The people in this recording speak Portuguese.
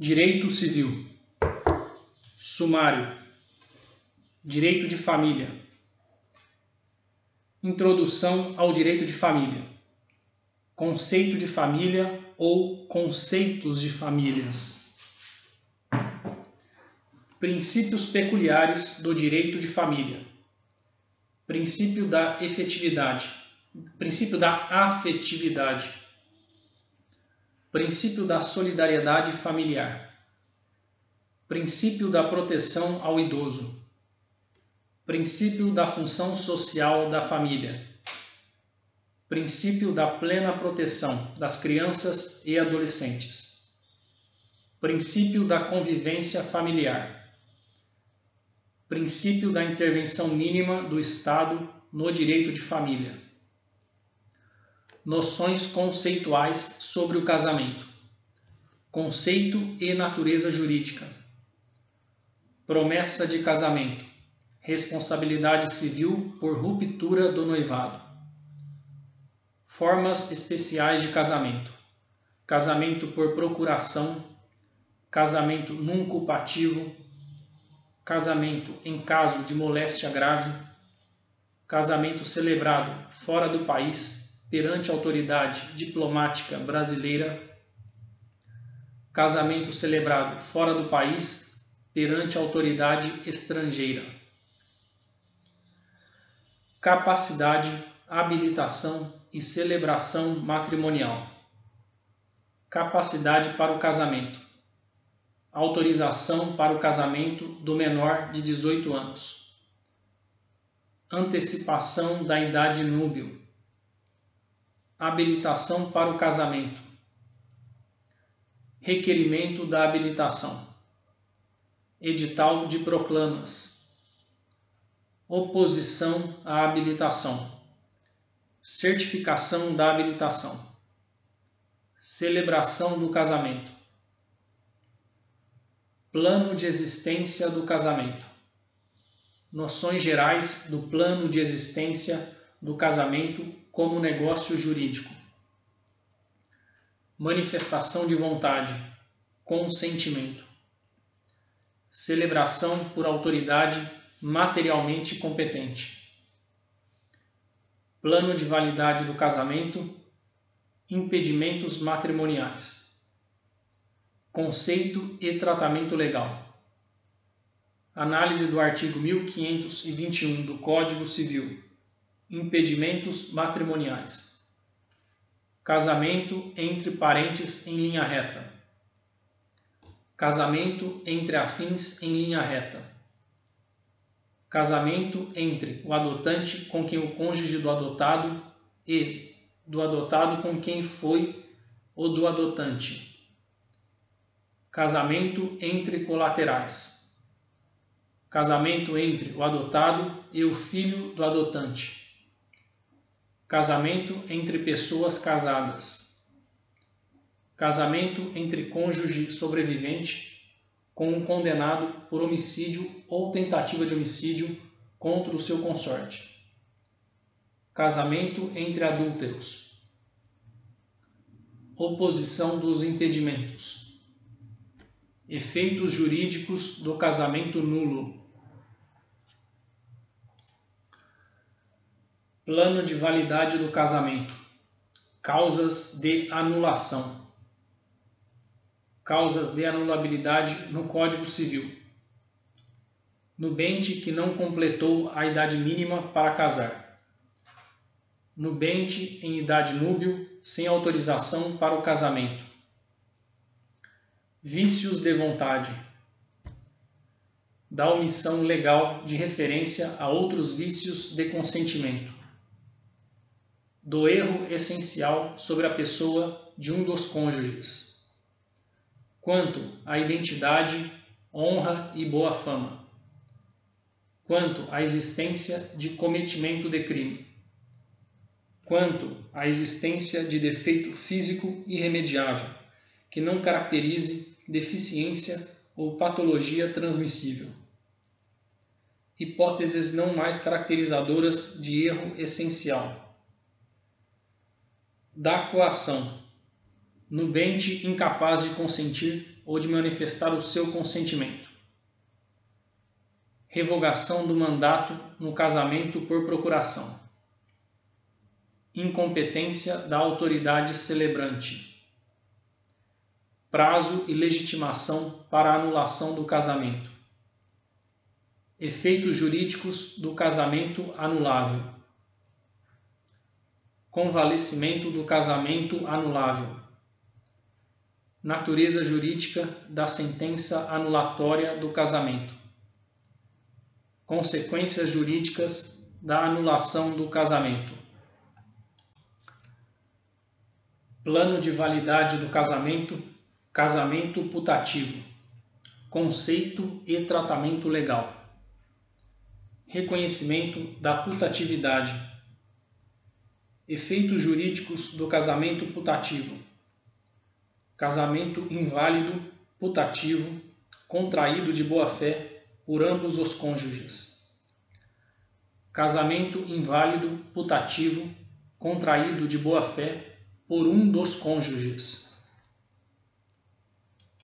Direito Civil. Sumário. Direito de Família. Introdução ao Direito de Família. Conceito de família ou conceitos de famílias. Princípios peculiares do direito de família. Princípio da efetividade. Princípio da afetividade princípio da solidariedade familiar, princípio da proteção ao idoso, princípio da função social da família, princípio da plena proteção das crianças e adolescentes, princípio da convivência familiar, princípio da intervenção mínima do Estado no direito de família Noções conceituais sobre o casamento. Conceito e natureza jurídica. Promessa de casamento. Responsabilidade civil por ruptura do noivado. Formas especiais de casamento. Casamento por procuração, casamento num culpativo, casamento em caso de moléstia grave, casamento celebrado fora do país perante a autoridade diplomática brasileira, casamento celebrado fora do país perante a autoridade estrangeira. Capacidade, habilitação e celebração matrimonial. Capacidade para o casamento. Autorização para o casamento do menor de 18 anos. Antecipação da idade núbil habilitação para o casamento, requerimento da habilitação, edital de proclamas, oposição à habilitação, certificação da habilitação, celebração do casamento, plano de existência do casamento, noções gerais do plano de existência do casamento como negócio jurídico. Manifestação de vontade, consentimento. Celebração por autoridade materialmente competente. Plano de validade do casamento. Impedimentos matrimoniais. Conceito e tratamento legal. Análise do artigo 1521 do Código Civil impedimentos matrimoniais, casamento entre parentes em linha reta, casamento entre afins em linha reta, casamento entre o adotante com quem o cônjuge do adotado e do adotado com quem foi o do adotante, casamento entre colaterais, casamento entre o adotado e o filho do adotante Casamento entre pessoas casadas. Casamento entre cônjuge sobrevivente com um condenado por homicídio ou tentativa de homicídio contra o seu consorte. Casamento entre adúlteros. Oposição dos impedimentos. Efeitos jurídicos do casamento nulo. Plano de validade do casamento. Causas de anulação. Causas de anulabilidade no Código Civil. Nubente que não completou a idade mínima para casar. Nubente em idade núbil sem autorização para o casamento. Vícios de vontade. Da omissão legal de referência a outros vícios de consentimento do erro essencial sobre a pessoa de um dos cônjuges, quanto à identidade, honra e boa fama, quanto à existência de cometimento de crime, quanto à existência de defeito físico irremediável que não caracterize deficiência ou patologia transmissível. Hipóteses não mais caracterizadoras de erro essencial da coação, nubente incapaz de consentir ou de manifestar o seu consentimento. Revogação do mandato no casamento por procuração. Incompetência da autoridade celebrante. Prazo e legitimação para anulação do casamento. Efeitos jurídicos do casamento anulável. Convalecimento do casamento anulável. Natureza jurídica da sentença anulatória do casamento. Consequências jurídicas da anulação do casamento. Plano de validade do casamento, casamento putativo. Conceito e tratamento legal reconhecimento da putatividade, efeitos jurídicos do casamento putativo, casamento inválido, putativo, contraído de boa-fé por ambos os cônjuges, casamento inválido, putativo, contraído de boa-fé por um dos cônjuges